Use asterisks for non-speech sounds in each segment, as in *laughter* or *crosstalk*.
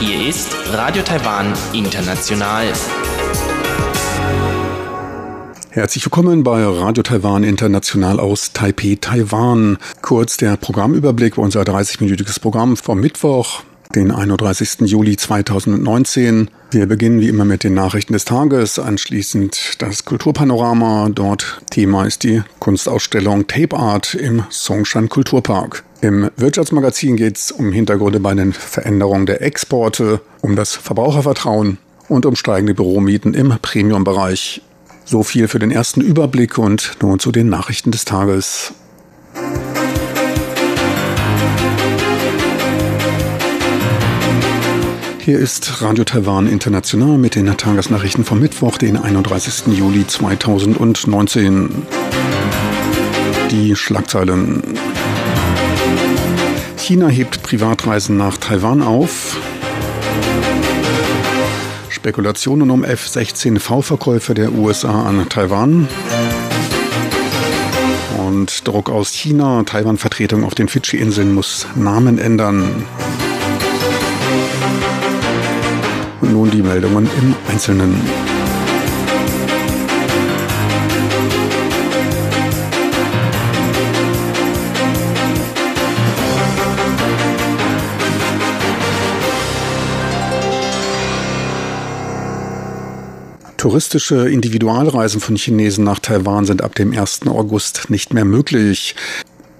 Hier ist Radio Taiwan International. Herzlich willkommen bei Radio Taiwan International aus Taipei, Taiwan. Kurz der Programmüberblick, unser 30-minütiges Programm vom Mittwoch, den 31. Juli 2019. Wir beginnen wie immer mit den Nachrichten des Tages, anschließend das Kulturpanorama. Dort Thema ist die Kunstausstellung Tape Art im Songshan Kulturpark. Im Wirtschaftsmagazin geht es um Hintergründe bei den Veränderungen der Exporte, um das Verbrauchervertrauen und um steigende Büromieten im Premium-Bereich. So viel für den ersten Überblick und nun zu den Nachrichten des Tages. Hier ist Radio Taiwan International mit den Tagesnachrichten vom Mittwoch, den 31. Juli 2019. Die Schlagzeilen. China hebt Privatreisen nach Taiwan auf. Spekulationen um F-16V-Verkäufe der USA an Taiwan. Und Druck aus China. Taiwan-Vertretung auf den Fidschi-Inseln muss Namen ändern. Und nun die Meldungen im Einzelnen. Touristische Individualreisen von Chinesen nach Taiwan sind ab dem 1. August nicht mehr möglich.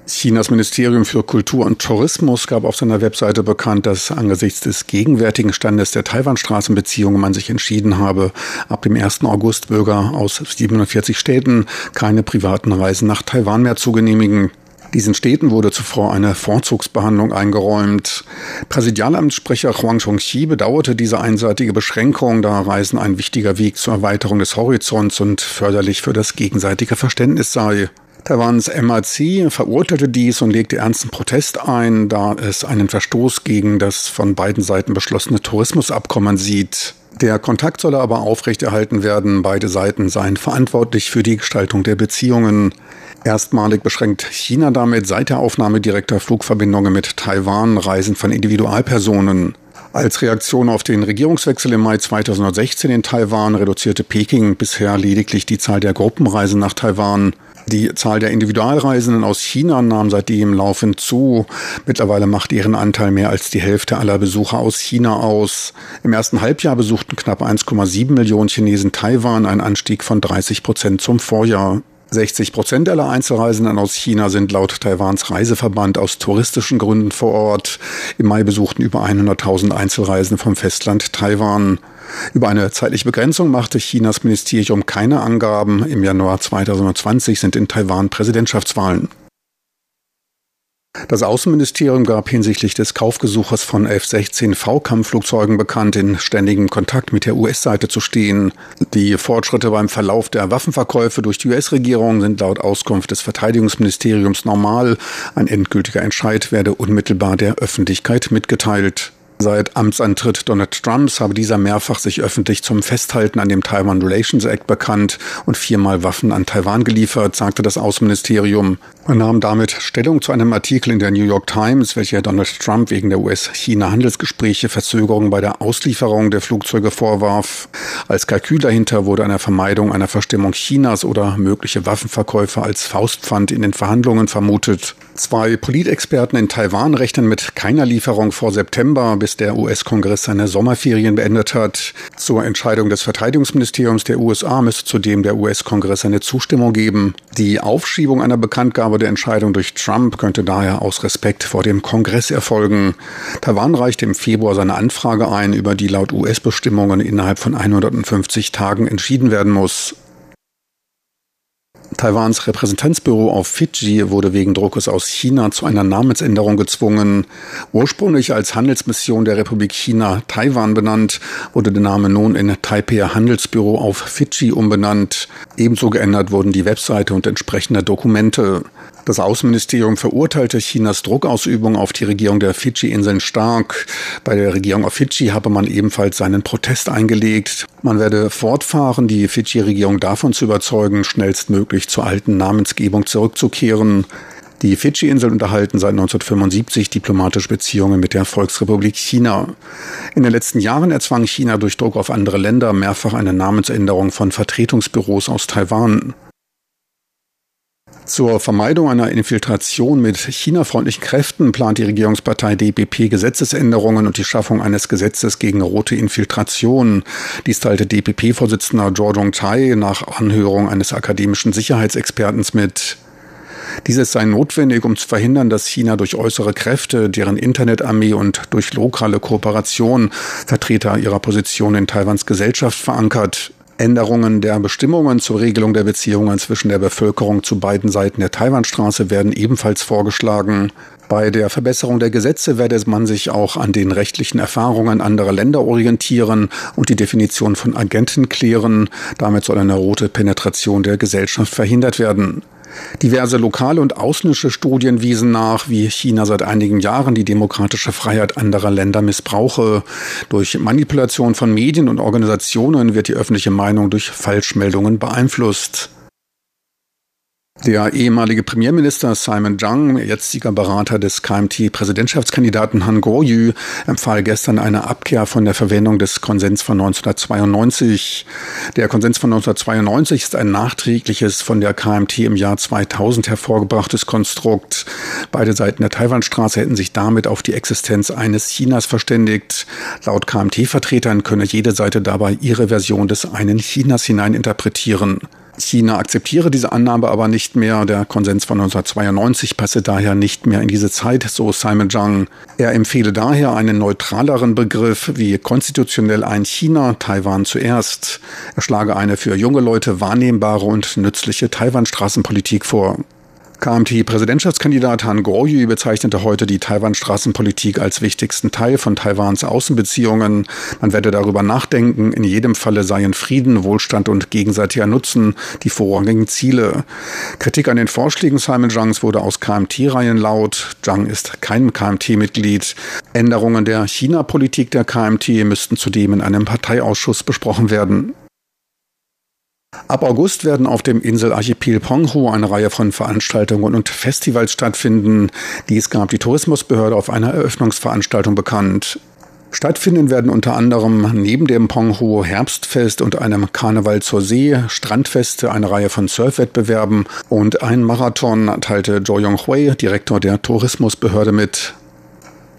Chinas Ministerium für Kultur und Tourismus gab auf seiner Webseite bekannt, dass angesichts des gegenwärtigen Standes der Taiwan-Straßenbeziehungen man sich entschieden habe, ab dem 1. August Bürger aus 47 Städten keine privaten Reisen nach Taiwan mehr zu genehmigen. Diesen Städten wurde zuvor eine Vorzugsbehandlung eingeräumt. Präsidialamtssprecher Huang Chongxi bedauerte diese einseitige Beschränkung, da Reisen ein wichtiger Weg zur Erweiterung des Horizonts und förderlich für das gegenseitige Verständnis sei. Taiwans MAC verurteilte dies und legte ernsten Protest ein, da es einen Verstoß gegen das von beiden Seiten beschlossene Tourismusabkommen sieht. Der Kontakt solle aber aufrechterhalten werden. Beide Seiten seien verantwortlich für die Gestaltung der Beziehungen. Erstmalig beschränkt China damit seit der Aufnahme direkter Flugverbindungen mit Taiwan Reisen von Individualpersonen. Als Reaktion auf den Regierungswechsel im Mai 2016 in Taiwan reduzierte Peking bisher lediglich die Zahl der Gruppenreisen nach Taiwan. Die Zahl der Individualreisenden aus China nahm seitdem laufend zu. Mittlerweile macht ihren Anteil mehr als die Hälfte aller Besucher aus China aus. Im ersten Halbjahr besuchten knapp 1,7 Millionen Chinesen Taiwan, ein Anstieg von 30 Prozent zum Vorjahr. 60 Prozent aller Einzelreisenden aus China sind laut Taiwans Reiseverband aus touristischen Gründen vor Ort. Im Mai besuchten über 100.000 Einzelreisende vom Festland Taiwan. Über eine zeitliche Begrenzung machte Chinas Ministerium keine Angaben. Im Januar 2020 sind in Taiwan Präsidentschaftswahlen. Das Außenministerium gab hinsichtlich des Kaufgesuches von F-16V-Kampfflugzeugen bekannt, in ständigem Kontakt mit der US-Seite zu stehen. Die Fortschritte beim Verlauf der Waffenverkäufe durch die US-Regierung sind laut Auskunft des Verteidigungsministeriums normal. Ein endgültiger Entscheid werde unmittelbar der Öffentlichkeit mitgeteilt. Seit Amtsantritt Donald Trumps habe dieser mehrfach sich öffentlich zum Festhalten an dem Taiwan Relations Act bekannt und viermal Waffen an Taiwan geliefert, sagte das Außenministerium. Man nahm damit Stellung zu einem Artikel in der New York Times, welcher Donald Trump wegen der US-China-Handelsgespräche Verzögerungen bei der Auslieferung der Flugzeuge vorwarf. Als Kalkül dahinter wurde einer Vermeidung einer Verstimmung Chinas oder mögliche Waffenverkäufe als Faustpfand in den Verhandlungen vermutet. Zwei Politexperten in Taiwan rechnen mit keiner Lieferung vor September, bis der US-Kongress seine Sommerferien beendet hat. Zur Entscheidung des Verteidigungsministeriums der USA müsste zudem der US-Kongress seine Zustimmung geben. Die Aufschiebung einer Bekanntgabe der Entscheidung durch Trump könnte daher aus Respekt vor dem Kongress erfolgen. Taiwan reichte im Februar seine Anfrage ein, über die laut US-Bestimmungen innerhalb von 150 Tagen entschieden werden muss. Taiwans Repräsentanzbüro auf Fidschi wurde wegen Druckes aus China zu einer Namensänderung gezwungen. Ursprünglich als Handelsmission der Republik China Taiwan benannt, wurde der Name nun in Taipei Handelsbüro auf Fidschi umbenannt. Ebenso geändert wurden die Webseite und entsprechende Dokumente. Das Außenministerium verurteilte Chinas Druckausübung auf die Regierung der Fidschi-Inseln stark. Bei der Regierung auf Fidschi habe man ebenfalls seinen Protest eingelegt. Man werde fortfahren, die Fidschi-Regierung davon zu überzeugen, schnellstmöglich zur alten Namensgebung zurückzukehren. Die Fidschi-Inseln unterhalten seit 1975 diplomatische Beziehungen mit der Volksrepublik China. In den letzten Jahren erzwang China durch Druck auf andere Länder mehrfach eine Namensänderung von Vertretungsbüros aus Taiwan. Zur Vermeidung einer Infiltration mit China-freundlichen Kräften plant die Regierungspartei DPP Gesetzesänderungen und die Schaffung eines Gesetzes gegen rote Infiltration. Dies teilte DPP-Vorsitzender Zhou Tai nach Anhörung eines akademischen Sicherheitsexpertens mit. Dieses sei notwendig, um zu verhindern, dass China durch äußere Kräfte, deren Internetarmee und durch lokale Kooperation Vertreter ihrer Position in Taiwans Gesellschaft verankert. Änderungen der Bestimmungen zur Regelung der Beziehungen zwischen der Bevölkerung zu beiden Seiten der Taiwanstraße werden ebenfalls vorgeschlagen. Bei der Verbesserung der Gesetze werde man sich auch an den rechtlichen Erfahrungen anderer Länder orientieren und die Definition von Agenten klären. Damit soll eine rote Penetration der Gesellschaft verhindert werden. Diverse lokale und ausländische Studien wiesen nach, wie China seit einigen Jahren die demokratische Freiheit anderer Länder missbrauche. Durch Manipulation von Medien und Organisationen wird die öffentliche Meinung durch Falschmeldungen beeinflusst. Der ehemalige Premierminister Simon Zhang, jetziger Berater des KMT-Präsidentschaftskandidaten Han Kuo-yu, empfahl gestern eine Abkehr von der Verwendung des Konsens von 1992. Der Konsens von 1992 ist ein nachträgliches von der KMT im Jahr 2000 hervorgebrachtes Konstrukt. Beide Seiten der Taiwanstraße hätten sich damit auf die Existenz eines Chinas verständigt. Laut KMT-Vertretern könne jede Seite dabei ihre Version des einen Chinas hineininterpretieren. China akzeptiere diese Annahme aber nicht mehr. Der Konsens von 1992 passe daher nicht mehr in diese Zeit, so Simon Zhang. Er empfehle daher einen neutraleren Begriff wie konstitutionell ein China, Taiwan zuerst. Er schlage eine für junge Leute wahrnehmbare und nützliche Taiwan-Straßenpolitik vor. KMT-Präsidentschaftskandidat Han Goryu bezeichnete heute die Taiwan-Straßenpolitik als wichtigsten Teil von Taiwans Außenbeziehungen. Man werde darüber nachdenken. In jedem Falle seien Frieden, Wohlstand und gegenseitiger Nutzen die vorrangigen Ziele. Kritik an den Vorschlägen Simon Zhangs wurde aus KMT-Reihen laut. Zhang ist kein KMT-Mitglied. Änderungen der China-Politik der KMT müssten zudem in einem Parteiausschuss besprochen werden. Ab August werden auf dem Inselarchipel Penghu eine Reihe von Veranstaltungen und Festivals stattfinden. Dies gab die Tourismusbehörde auf einer Eröffnungsveranstaltung bekannt. Stattfinden werden unter anderem neben dem Penghu Herbstfest und einem Karneval zur See, Strandfeste, eine Reihe von Surfwettbewerben und ein Marathon, teilte Zhou Yonghui, Direktor der Tourismusbehörde mit.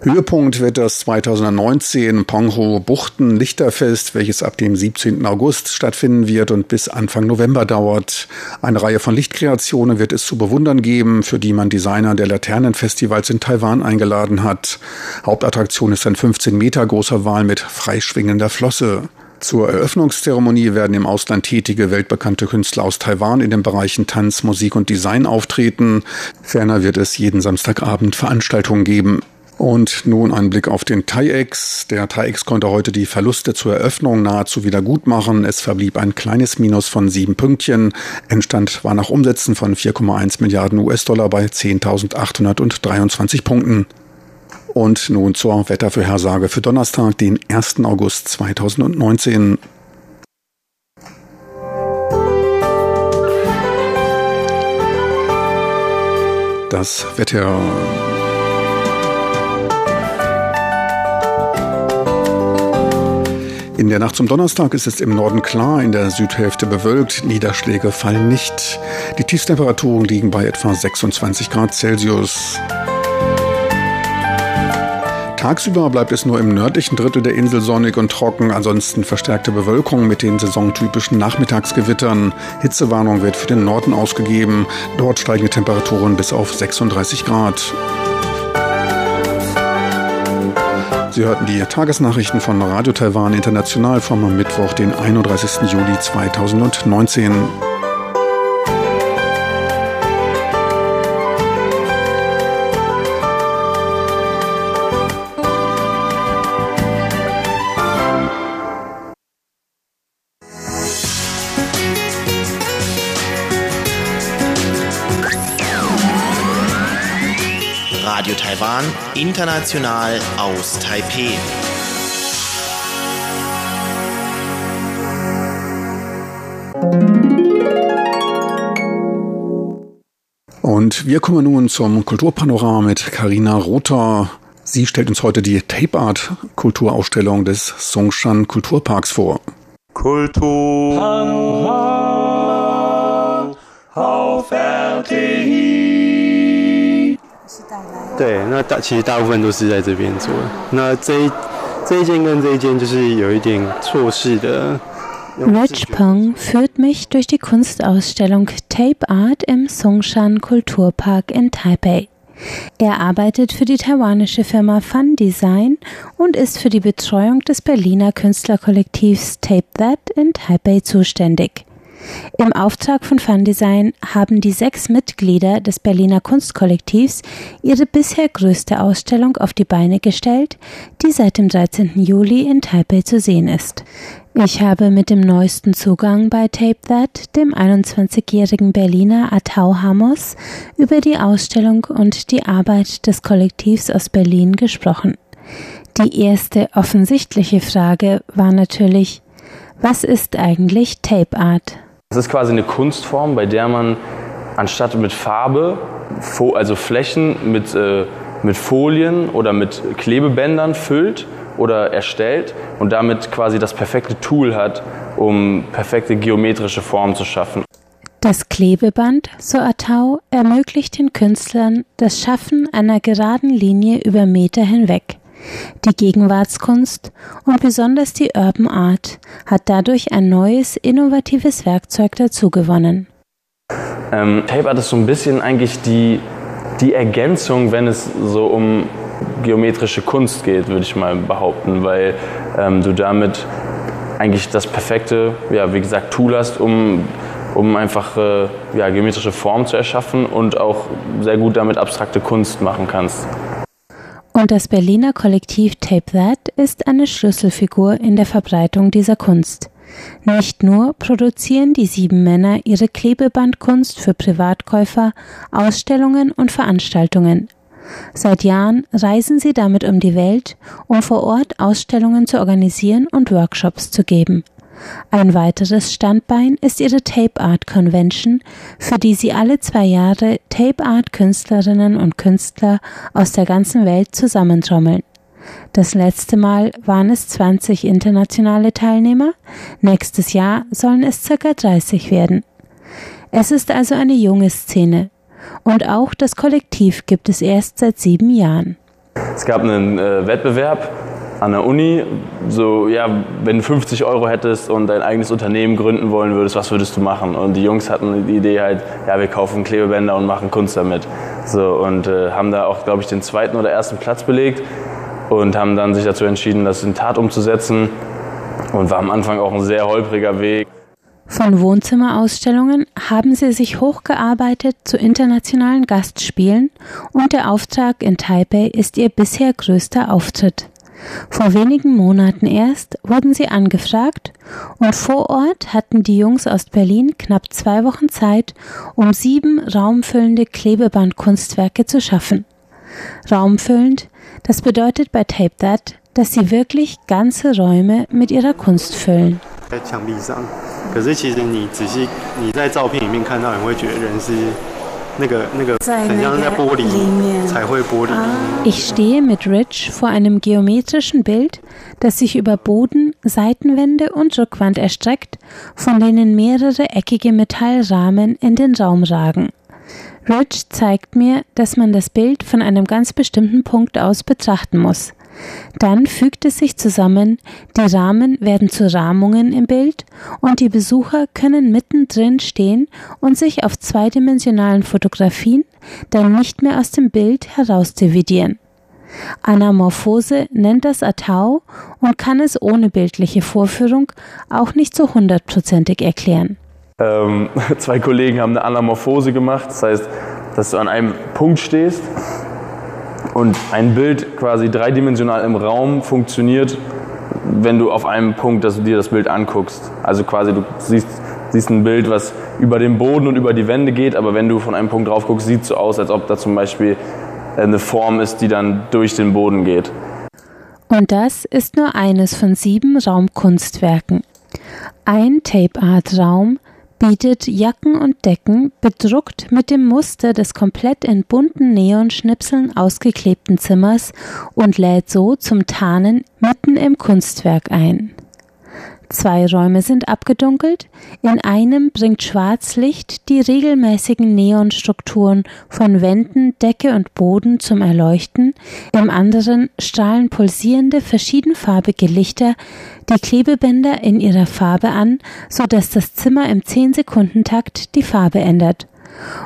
Höhepunkt wird das 2019 Pongho Buchten Lichterfest, welches ab dem 17. August stattfinden wird und bis Anfang November dauert. Eine Reihe von Lichtkreationen wird es zu bewundern geben, für die man Designer der Laternenfestivals in Taiwan eingeladen hat. Hauptattraktion ist ein 15 Meter großer Wal mit freischwingender Flosse. Zur Eröffnungszeremonie werden im Ausland tätige weltbekannte Künstler aus Taiwan in den Bereichen Tanz, Musik und Design auftreten. Ferner wird es jeden Samstagabend Veranstaltungen geben. Und nun ein Blick auf den TAIEX. Der TAIEX konnte heute die Verluste zur Eröffnung nahezu wieder gut machen. Es verblieb ein kleines Minus von sieben Pünktchen. Endstand war nach Umsätzen von 4,1 Milliarden US-Dollar bei 10.823 Punkten. Und nun zur Wettervorhersage für Donnerstag, den 1. August 2019. Das Wetter In der Nacht zum Donnerstag ist es im Norden klar, in der Südhälfte bewölkt, Niederschläge fallen nicht. Die Tiefstemperaturen liegen bei etwa 26 Grad Celsius. Tagsüber bleibt es nur im nördlichen Drittel der Insel sonnig und trocken, ansonsten verstärkte Bewölkung mit den saisontypischen Nachmittagsgewittern. Hitzewarnung wird für den Norden ausgegeben. Dort steigen die Temperaturen bis auf 36 Grad. Sie hörten die Tagesnachrichten von Radio Taiwan International vom Mittwoch, den 31. Juli 2019. Bahn international aus Taipeh. Und wir kommen nun zum Kulturpanorama mit Karina Rother. Sie stellt uns heute die Tape Art Kulturausstellung des Songshan Kulturparks vor. Kulturpanorama auf RTI. 对，那大其实大部分都是在这边做。那这一这一件跟这一件就是有一点错视的。Rich Peng führt mich durch die Kunstausstellung Tape Art im Songshan Kulturpark in Taipei. Er arbeitet für die taiwanische Firma Fun Design und ist für die Betreuung des Berliner Künstlerkollektivs Tape That in Taipei zuständig. Im Auftrag von Fun Design haben die sechs Mitglieder des Berliner Kunstkollektivs ihre bisher größte Ausstellung auf die Beine gestellt, die seit dem 13. Juli in Taipei zu sehen ist. Ich habe mit dem neuesten Zugang bei Tape That, dem 21-jährigen Berliner Atau Hamos, über die Ausstellung und die Arbeit des Kollektivs aus Berlin gesprochen. Die erste offensichtliche Frage war natürlich, was ist eigentlich Tape Art? Es ist quasi eine Kunstform, bei der man anstatt mit Farbe, also Flächen mit, äh, mit Folien oder mit Klebebändern füllt oder erstellt und damit quasi das perfekte Tool hat, um perfekte geometrische Formen zu schaffen. Das Klebeband, so Atau, ermöglicht den Künstlern das Schaffen einer geraden Linie über Meter hinweg. Die Gegenwartskunst und besonders die Urban Art hat dadurch ein neues, innovatives Werkzeug dazugewonnen. Ähm, Tape Art ist so ein bisschen eigentlich die, die Ergänzung, wenn es so um geometrische Kunst geht, würde ich mal behaupten, weil ähm, du damit eigentlich das perfekte, ja, wie gesagt, Tool hast, um, um einfach äh, ja, geometrische Formen zu erschaffen und auch sehr gut damit abstrakte Kunst machen kannst. Und das Berliner Kollektiv Tape That ist eine Schlüsselfigur in der Verbreitung dieser Kunst. Nicht nur produzieren die sieben Männer ihre Klebebandkunst für Privatkäufer, Ausstellungen und Veranstaltungen. Seit Jahren reisen sie damit um die Welt, um vor Ort Ausstellungen zu organisieren und Workshops zu geben. Ein weiteres Standbein ist ihre Tape Art Convention, für die sie alle zwei Jahre Tape Art Künstlerinnen und Künstler aus der ganzen Welt zusammentrommeln. Das letzte Mal waren es 20 internationale Teilnehmer, nächstes Jahr sollen es circa 30 werden. Es ist also eine junge Szene. Und auch das Kollektiv gibt es erst seit sieben Jahren. Es gab einen äh, Wettbewerb an der Uni, so, ja, wenn du 50 Euro hättest und dein eigenes Unternehmen gründen wollen würdest, was würdest du machen? Und die Jungs hatten die Idee halt, ja, wir kaufen Klebebänder und machen Kunst damit. So, und äh, haben da auch, glaube ich, den zweiten oder ersten Platz belegt und haben dann sich dazu entschieden, das in Tat umzusetzen. Und war am Anfang auch ein sehr holpriger Weg. Von Wohnzimmerausstellungen haben sie sich hochgearbeitet zu internationalen Gastspielen und der Auftrag in Taipei ist ihr bisher größter Auftritt. Vor wenigen Monaten erst wurden sie angefragt und vor Ort hatten die Jungs aus Berlin knapp zwei Wochen Zeit, um sieben raumfüllende Klebebandkunstwerke zu schaffen. Raumfüllend, das bedeutet bei Tape That, dass sie wirklich ganze Räume mit ihrer Kunst füllen. 可是其实你仔细你在照片里面看到，你会觉得人是 ich stehe mit Rich vor einem geometrischen Bild, das sich über Boden, Seitenwände und Rückwand erstreckt, von denen mehrere eckige Metallrahmen in den Raum ragen. Rich zeigt mir, dass man das Bild von einem ganz bestimmten Punkt aus betrachten muss. Dann fügt es sich zusammen, die Rahmen werden zu Rahmungen im Bild und die Besucher können mittendrin stehen und sich auf zweidimensionalen Fotografien dann nicht mehr aus dem Bild herausdividieren. Anamorphose nennt das Atau und kann es ohne bildliche Vorführung auch nicht so hundertprozentig erklären. Ähm, *laughs* zwei Kollegen haben eine Anamorphose gemacht, das heißt, dass du an einem Punkt stehst und ein Bild quasi dreidimensional im Raum funktioniert, wenn du auf einem Punkt dass du dir das Bild anguckst. Also quasi du siehst, siehst ein Bild, was über den Boden und über die Wände geht, aber wenn du von einem Punkt drauf guckst, sieht es so aus, als ob da zum Beispiel eine Form ist, die dann durch den Boden geht. Und das ist nur eines von sieben Raumkunstwerken. Ein Tape Art Raum bietet Jacken und Decken bedruckt mit dem Muster des komplett in bunten Neonschnipseln ausgeklebten Zimmers und lädt so zum Tarnen mitten im Kunstwerk ein. Zwei Räume sind abgedunkelt, in einem bringt Schwarzlicht die regelmäßigen Neonstrukturen von Wänden, Decke und Boden zum Erleuchten, im anderen strahlen pulsierende verschiedenfarbige Lichter die Klebebänder in ihrer Farbe an, so dass das Zimmer im 10-Sekunden-Takt die Farbe ändert.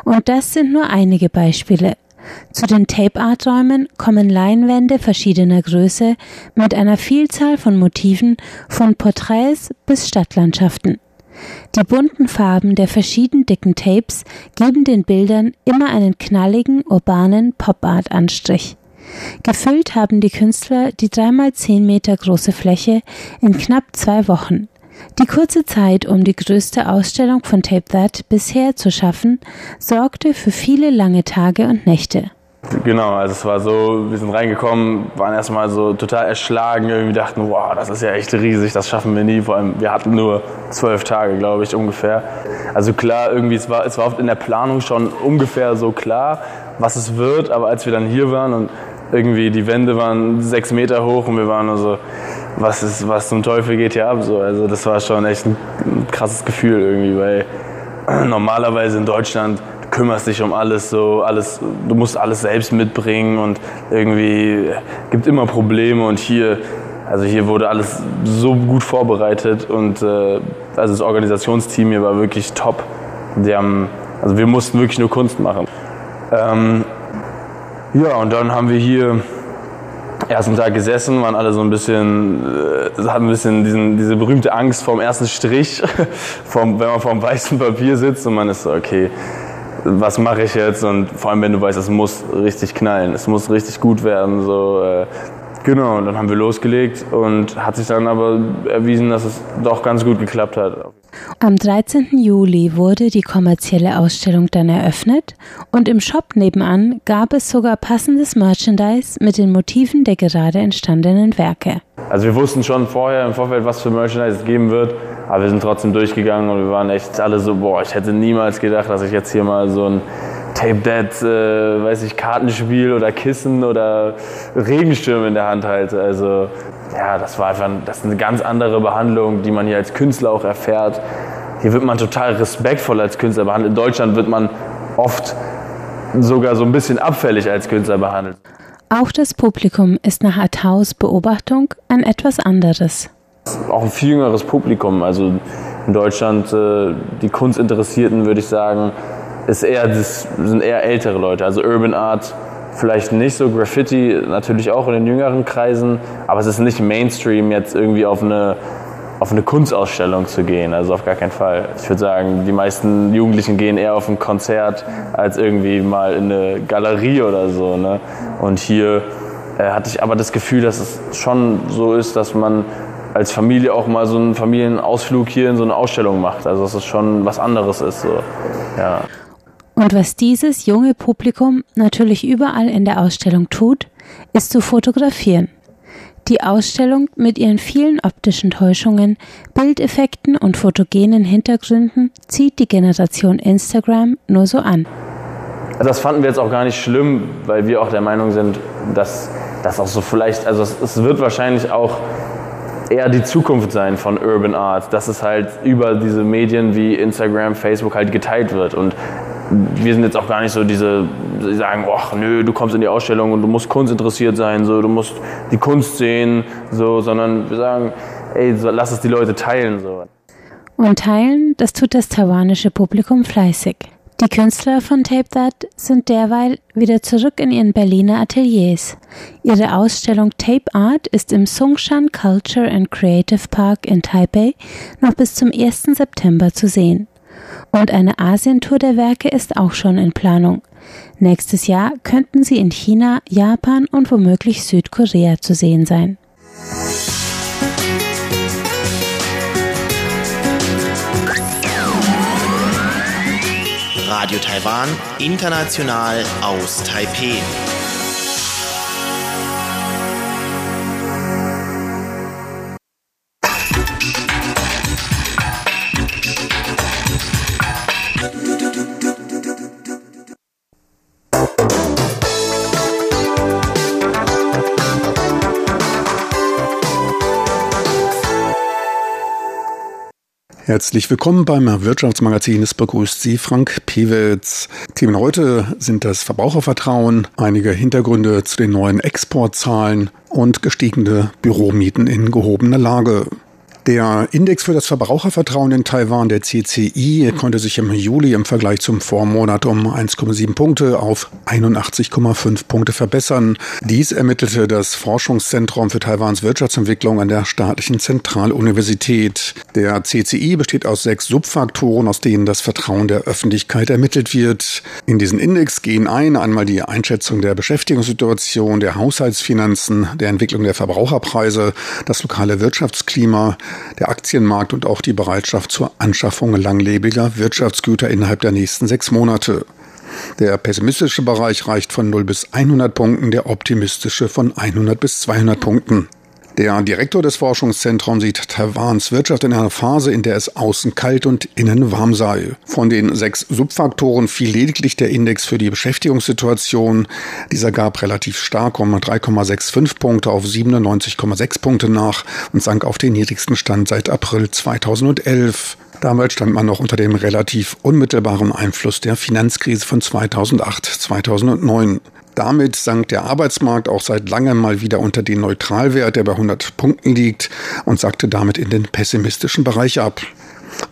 Und das sind nur einige Beispiele. Zu den Tape-Art-Räumen kommen Leinwände verschiedener Größe mit einer Vielzahl von Motiven von Porträts bis Stadtlandschaften. Die bunten Farben der verschieden dicken Tapes geben den Bildern immer einen knalligen, urbanen Pop-Art-Anstrich. Gefüllt haben die Künstler die dreimal zehn Meter große Fläche in knapp zwei Wochen. Die kurze Zeit, um die größte Ausstellung von Tape That bisher zu schaffen, sorgte für viele lange Tage und Nächte. Genau, also es war so, wir sind reingekommen, waren erstmal so total erschlagen, irgendwie dachten, wow, das ist ja echt riesig, das schaffen wir nie. Vor allem, wir hatten nur zwölf Tage, glaube ich, ungefähr. Also klar, irgendwie, es war, es war oft in der Planung schon ungefähr so klar, was es wird, aber als wir dann hier waren und irgendwie die Wände waren sechs Meter hoch und wir waren nur so, was, ist, was zum Teufel geht hier ab? So. Also das war schon echt ein, krasses Gefühl irgendwie, weil *clears throat* normalerweise in Deutschland du kümmerst dich um alles so, alles, du musst alles selbst mitbringen und irgendwie gibt immer Probleme und hier, also hier wurde alles so gut vorbereitet und äh, also das Organisationsteam hier war wirklich top. Die haben, also wir mussten wirklich nur Kunst machen. Ähm, ja, und dann haben wir hier ersten Tag gesessen, waren alle so ein bisschen, äh, hatten ein bisschen diesen, diese berühmte Angst vorm ersten Strich, *laughs* vom, wenn man vorm weißen Papier sitzt und man ist so, okay, was mache ich jetzt? Und vor allem, wenn du weißt, es muss richtig knallen, es muss richtig gut werden. So, äh, genau, und dann haben wir losgelegt und hat sich dann aber erwiesen, dass es doch ganz gut geklappt hat. Am 13. Juli wurde die kommerzielle Ausstellung dann eröffnet und im Shop nebenan gab es sogar passendes Merchandise mit den Motiven der gerade entstandenen Werke. Also wir wussten schon vorher im Vorfeld, was für Merchandise es geben wird, aber wir sind trotzdem durchgegangen und wir waren echt alle so, boah, ich hätte niemals gedacht, dass ich jetzt hier mal so ein Tape Dead, äh, weiß ich, Kartenspiel oder Kissen oder Regenschirm in der Hand halte. Also ja, das war einfach das ist eine ganz andere Behandlung, die man hier als Künstler auch erfährt. Hier wird man total respektvoll als Künstler behandelt. In Deutschland wird man oft sogar so ein bisschen abfällig als Künstler behandelt. Auch das Publikum ist nach Ataus Beobachtung ein etwas anderes. Auch ein viel jüngeres Publikum. Also in Deutschland, äh, die Kunstinteressierten, würde ich sagen, ist eher, das sind eher ältere Leute. Also Urban Art vielleicht nicht so, Graffiti natürlich auch in den jüngeren Kreisen, aber es ist nicht Mainstream, jetzt irgendwie auf eine, auf eine Kunstausstellung zu gehen. Also auf gar keinen Fall. Ich würde sagen, die meisten Jugendlichen gehen eher auf ein Konzert als irgendwie mal in eine Galerie oder so. Ne? Und hier äh, hatte ich aber das Gefühl, dass es schon so ist, dass man als Familie auch mal so einen Familienausflug hier in so eine Ausstellung macht. Also dass es schon was anderes ist. So. Ja. Und was dieses junge Publikum natürlich überall in der Ausstellung tut, ist zu fotografieren. Die Ausstellung mit ihren vielen optischen Täuschungen, Bildeffekten und fotogenen Hintergründen zieht die Generation Instagram nur so an. Das fanden wir jetzt auch gar nicht schlimm, weil wir auch der Meinung sind, dass das auch so vielleicht, also es, es wird wahrscheinlich auch eher die Zukunft sein von Urban Art, dass es halt über diese Medien wie Instagram, Facebook halt geteilt wird. Und wir sind jetzt auch gar nicht so diese, die sagen, ach nö, du kommst in die Ausstellung und du musst Kunst interessiert sein, so, du musst die Kunst sehen, so, sondern wir sagen, ey, so, lass es die Leute teilen. So. Und teilen, das tut das taiwanische Publikum fleißig. Die Künstler von Tape That sind derweil wieder zurück in ihren Berliner Ateliers. Ihre Ausstellung Tape Art ist im Songshan Culture and Creative Park in Taipei noch bis zum 1. September zu sehen. Und eine Asientour der Werke ist auch schon in Planung. Nächstes Jahr könnten sie in China, Japan und womöglich Südkorea zu sehen sein. Radio Taiwan, international aus Taipeh. Herzlich willkommen beim Wirtschaftsmagazin. Es begrüßt Sie Frank Pewitz. Themen heute sind das Verbrauchervertrauen, einige Hintergründe zu den neuen Exportzahlen und gestiegene Büromieten in gehobener Lage. Der Index für das Verbrauchervertrauen in Taiwan, der CCI, konnte sich im Juli im Vergleich zum Vormonat um 1,7 Punkte auf 81,5 Punkte verbessern. Dies ermittelte das Forschungszentrum für Taiwans Wirtschaftsentwicklung an der staatlichen Zentraluniversität. Der CCI besteht aus sechs Subfaktoren, aus denen das Vertrauen der Öffentlichkeit ermittelt wird. In diesen Index gehen ein einmal die Einschätzung der Beschäftigungssituation, der Haushaltsfinanzen, der Entwicklung der Verbraucherpreise, das lokale Wirtschaftsklima, der Aktienmarkt und auch die Bereitschaft zur Anschaffung langlebiger Wirtschaftsgüter innerhalb der nächsten sechs Monate. Der pessimistische Bereich reicht von 0 bis 100 Punkten, der optimistische von 100 bis 200 Punkten. Der Direktor des Forschungszentrums sieht Taiwans Wirtschaft in einer Phase, in der es außen kalt und innen warm sei. Von den sechs Subfaktoren fiel lediglich der Index für die Beschäftigungssituation. Dieser gab relativ stark um 3,65 Punkte auf 97,6 Punkte nach und sank auf den niedrigsten Stand seit April 2011. Damals stand man noch unter dem relativ unmittelbaren Einfluss der Finanzkrise von 2008-2009. Damit sank der Arbeitsmarkt auch seit langem mal wieder unter den Neutralwert, der bei 100 Punkten liegt, und sagte damit in den pessimistischen Bereich ab.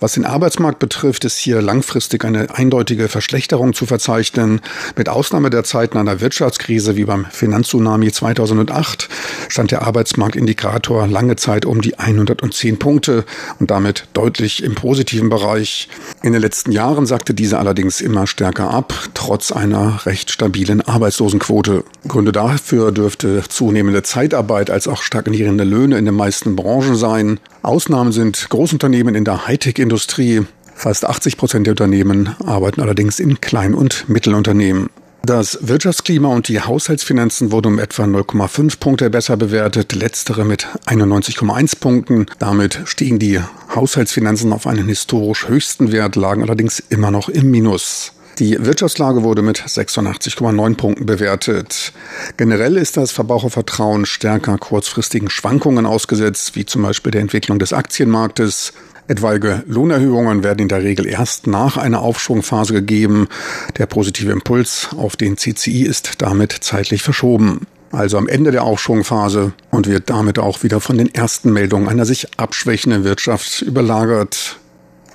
Was den Arbeitsmarkt betrifft, ist hier langfristig eine eindeutige Verschlechterung zu verzeichnen. Mit Ausnahme der Zeiten einer Wirtschaftskrise wie beim Finanztsunami 2008 stand der Arbeitsmarktindikator lange Zeit um die 110 Punkte und damit deutlich im positiven Bereich. In den letzten Jahren sagte diese allerdings immer stärker ab, trotz einer recht stabilen Arbeitslosenquote. Gründe dafür dürfte zunehmende Zeitarbeit als auch stagnierende Löhne in den meisten Branchen sein. Ausnahmen sind Großunternehmen in der Hightech Hightech-Industrie. Fast 80 Prozent der Unternehmen arbeiten allerdings in Klein- und Mittelunternehmen. Das Wirtschaftsklima und die Haushaltsfinanzen wurden um etwa 0,5 Punkte besser bewertet, letztere mit 91,1 Punkten. Damit stiegen die Haushaltsfinanzen auf einen historisch höchsten Wert, lagen allerdings immer noch im Minus. Die Wirtschaftslage wurde mit 86,9 Punkten bewertet. Generell ist das Verbrauchervertrauen stärker kurzfristigen Schwankungen ausgesetzt, wie zum Beispiel der Entwicklung des Aktienmarktes. Etwaige Lohnerhöhungen werden in der Regel erst nach einer Aufschwungphase gegeben. Der positive Impuls auf den CCI ist damit zeitlich verschoben also am Ende der Aufschwungphase und wird damit auch wieder von den ersten Meldungen einer sich abschwächenden Wirtschaft überlagert.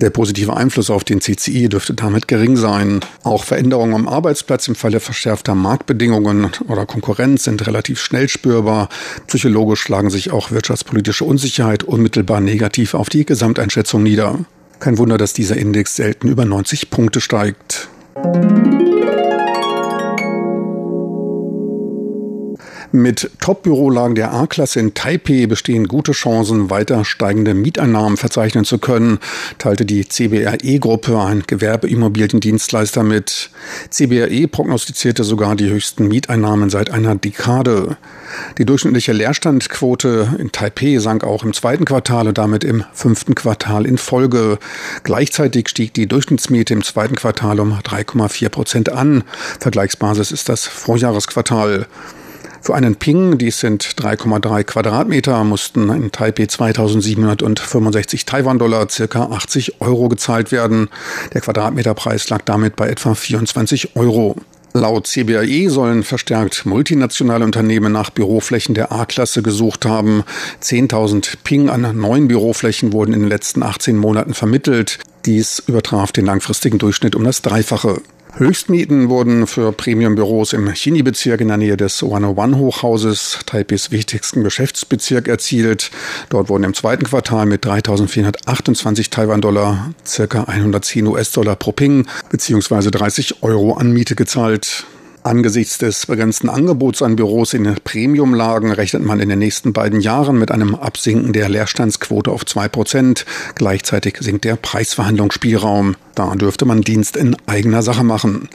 Der positive Einfluss auf den CCI dürfte damit gering sein. Auch Veränderungen am Arbeitsplatz im Falle verschärfter Marktbedingungen oder Konkurrenz sind relativ schnell spürbar. Psychologisch schlagen sich auch wirtschaftspolitische Unsicherheit unmittelbar negativ auf die Gesamteinschätzung nieder. Kein Wunder, dass dieser Index selten über 90 Punkte steigt. Mit Top-Bürolagen der A-Klasse in Taipei bestehen gute Chancen, weiter steigende Mieteinnahmen verzeichnen zu können, teilte die CBRE-Gruppe, ein Gewerbeimmobiliendienstleister, mit. CBRE prognostizierte sogar die höchsten Mieteinnahmen seit einer Dekade. Die durchschnittliche Leerstandquote in Taipei sank auch im zweiten Quartal und damit im fünften Quartal in Folge. Gleichzeitig stieg die Durchschnittsmiete im zweiten Quartal um 3,4 Prozent an. Vergleichsbasis ist das Vorjahresquartal. Für einen Ping, dies sind 3,3 Quadratmeter, mussten in Taipei 2765 Taiwan-Dollar, circa 80 Euro gezahlt werden. Der Quadratmeterpreis lag damit bei etwa 24 Euro. Laut CBAE sollen verstärkt multinationale Unternehmen nach Büroflächen der A-Klasse gesucht haben. 10.000 Ping an neuen Büroflächen wurden in den letzten 18 Monaten vermittelt. Dies übertraf den langfristigen Durchschnitt um das Dreifache. Höchstmieten wurden für Premium-Büros im Chini-Bezirk in der Nähe des 101-Hochhauses, Taipis wichtigsten Geschäftsbezirk, erzielt. Dort wurden im zweiten Quartal mit 3.428 Taiwan-Dollar, circa 110 US-Dollar pro Ping, beziehungsweise 30 Euro an Miete gezahlt. Angesichts des begrenzten Angebots an Büros in Premiumlagen rechnet man in den nächsten beiden Jahren mit einem Absinken der Leerstandsquote auf zwei Prozent. Gleichzeitig sinkt der Preisverhandlungsspielraum. Da dürfte man Dienst in eigener Sache machen.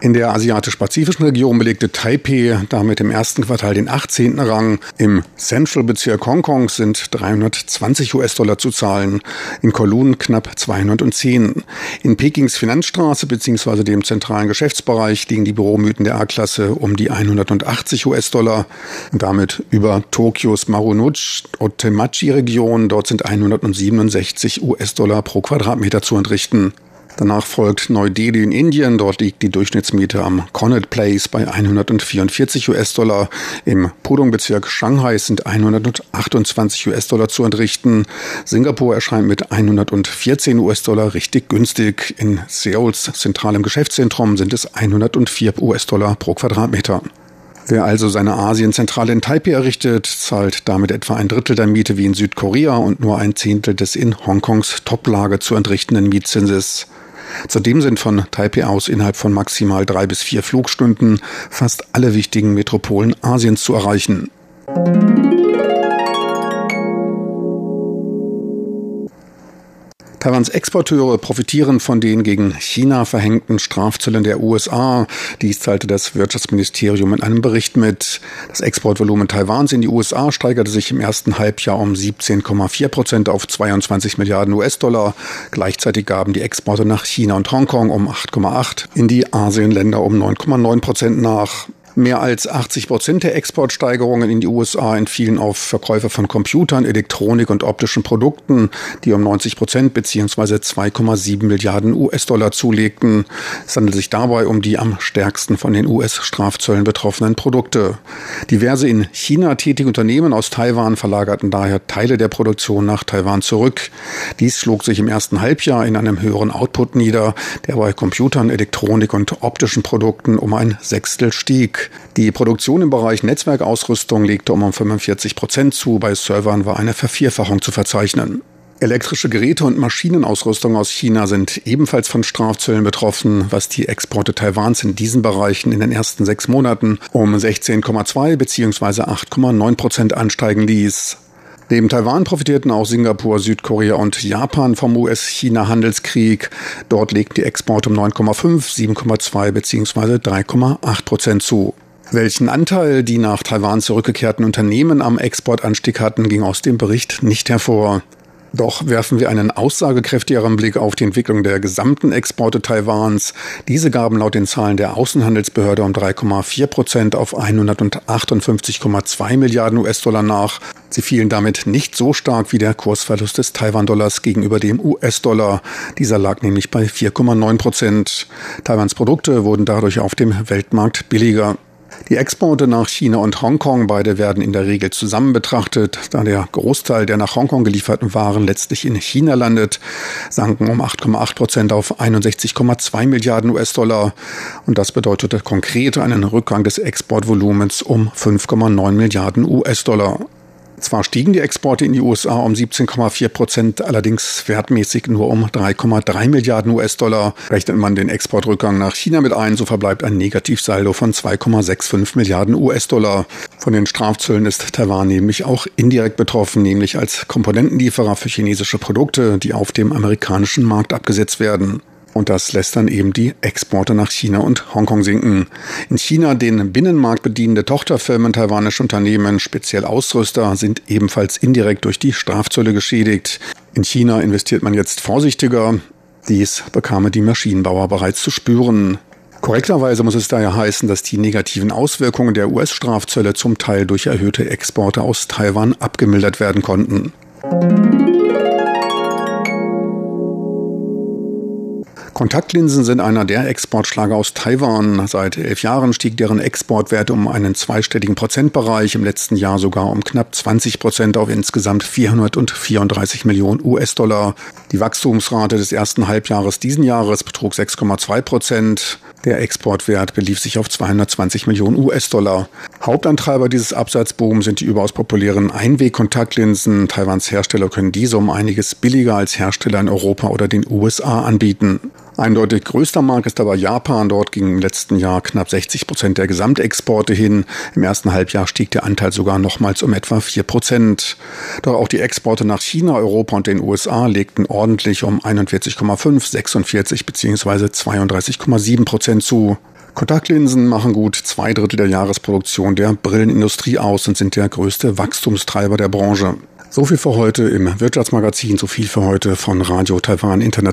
In der asiatisch-pazifischen Region belegte Taipei damit im ersten Quartal den 18. Rang. Im Central-Bezirk Hongkongs sind 320 US-Dollar zu zahlen, in Kowloon knapp 210. In Pekings Finanzstraße bzw. dem zentralen Geschäftsbereich liegen die Büromythen der A-Klasse um die 180 US-Dollar damit über Tokios Marunouchi-Otemachi-Region. Dort sind 167 US-Dollar pro Quadratmeter zu entrichten. Danach folgt Neu-Delhi in Indien. Dort liegt die Durchschnittsmiete am Connaught Place bei 144 US-Dollar. Im Pudong-Bezirk Shanghai sind 128 US-Dollar zu entrichten. Singapur erscheint mit 114 US-Dollar richtig günstig. In Seouls zentralem Geschäftszentrum sind es 104 US-Dollar pro Quadratmeter. Wer also seine Asienzentrale in Taipei errichtet, zahlt damit etwa ein Drittel der Miete wie in Südkorea und nur ein Zehntel des in Hongkongs Toplage zu entrichtenden Mietzinses. Zudem sind von Taipei aus innerhalb von maximal drei bis vier Flugstunden fast alle wichtigen Metropolen Asiens zu erreichen. Taiwans Exporteure profitieren von den gegen China verhängten Strafzöllen der USA. Dies teilte das Wirtschaftsministerium in einem Bericht mit. Das Exportvolumen Taiwans in die USA steigerte sich im ersten Halbjahr um 17,4 Prozent auf 22 Milliarden US-Dollar. Gleichzeitig gaben die Exporte nach China und Hongkong um 8,8, in die Asienländer um 9,9 Prozent nach. Mehr als 80 Prozent der Exportsteigerungen in die USA entfielen auf Verkäufe von Computern, Elektronik und optischen Produkten, die um 90 Prozent bzw. 2,7 Milliarden US-Dollar zulegten. Es handelt sich dabei um die am stärksten von den US-Strafzöllen betroffenen Produkte. Diverse in China tätige Unternehmen aus Taiwan verlagerten daher Teile der Produktion nach Taiwan zurück. Dies schlug sich im ersten Halbjahr in einem höheren Output nieder, der bei Computern, Elektronik und optischen Produkten um ein Sechstel stieg. Die Produktion im Bereich Netzwerkausrüstung legte um 45 Prozent zu. Bei Servern war eine Vervierfachung zu verzeichnen. Elektrische Geräte und Maschinenausrüstung aus China sind ebenfalls von Strafzöllen betroffen, was die Exporte Taiwans in diesen Bereichen in den ersten sechs Monaten um 16,2 bzw. 8,9 Prozent ansteigen ließ. Neben Taiwan profitierten auch Singapur, Südkorea und Japan vom US-China-Handelskrieg. Dort legten die Exporte um 9,5, 7,2 bzw. 3,8 Prozent zu. Welchen Anteil die nach Taiwan zurückgekehrten Unternehmen am Exportanstieg hatten, ging aus dem Bericht nicht hervor. Doch werfen wir einen aussagekräftigeren Blick auf die Entwicklung der gesamten Exporte Taiwans. Diese gaben laut den Zahlen der Außenhandelsbehörde um 3,4 Prozent auf 158,2 Milliarden US-Dollar nach. Sie fielen damit nicht so stark wie der Kursverlust des Taiwan-Dollars gegenüber dem US-Dollar. Dieser lag nämlich bei 4,9 Prozent. Taiwans Produkte wurden dadurch auf dem Weltmarkt billiger. Die Exporte nach China und Hongkong, beide werden in der Regel zusammen betrachtet, da der Großteil der nach Hongkong gelieferten Waren letztlich in China landet, sanken um 8,8 Prozent auf 61,2 Milliarden US-Dollar. Und das bedeutete konkret einen Rückgang des Exportvolumens um 5,9 Milliarden US-Dollar. Zwar stiegen die Exporte in die USA um 17,4 Prozent, allerdings wertmäßig nur um 3,3 Milliarden US-Dollar. Rechnet man den Exportrückgang nach China mit ein, so verbleibt ein Negativsaldo von 2,65 Milliarden US-Dollar. Von den Strafzöllen ist Taiwan nämlich auch indirekt betroffen, nämlich als Komponentenlieferer für chinesische Produkte, die auf dem amerikanischen Markt abgesetzt werden. Und das lässt dann eben die Exporte nach China und Hongkong sinken. In China den Binnenmarkt bedienende Tochterfirmen taiwanischer Unternehmen, speziell Ausrüster, sind ebenfalls indirekt durch die Strafzölle geschädigt. In China investiert man jetzt vorsichtiger. Dies bekamen die Maschinenbauer bereits zu spüren. Korrekterweise muss es daher heißen, dass die negativen Auswirkungen der US-Strafzölle zum Teil durch erhöhte Exporte aus Taiwan abgemildert werden konnten. Kontaktlinsen sind einer der Exportschlager aus Taiwan. Seit elf Jahren stieg deren Exportwert um einen zweistelligen Prozentbereich, im letzten Jahr sogar um knapp 20 Prozent auf insgesamt 434 Millionen US-Dollar. Die Wachstumsrate des ersten Halbjahres diesen Jahres betrug 6,2 Prozent. Der Exportwert belief sich auf 220 Millionen US-Dollar. Hauptantreiber dieses Absatzbooms sind die überaus populären Einwegkontaktlinsen. Taiwans Hersteller können diese um einiges billiger als Hersteller in Europa oder den USA anbieten. Eindeutig größter Markt ist aber Japan. Dort gingen im letzten Jahr knapp 60 Prozent der Gesamtexporte hin. Im ersten Halbjahr stieg der Anteil sogar nochmals um etwa 4 Prozent. Doch auch die Exporte nach China, Europa und den USA legten ordentlich um 41,5, 46 bzw. 32,7 Prozent zu. Kontaktlinsen machen gut zwei Drittel der Jahresproduktion der Brillenindustrie aus und sind der größte Wachstumstreiber der Branche. So viel für heute im Wirtschaftsmagazin, so viel für heute von Radio Taiwan International.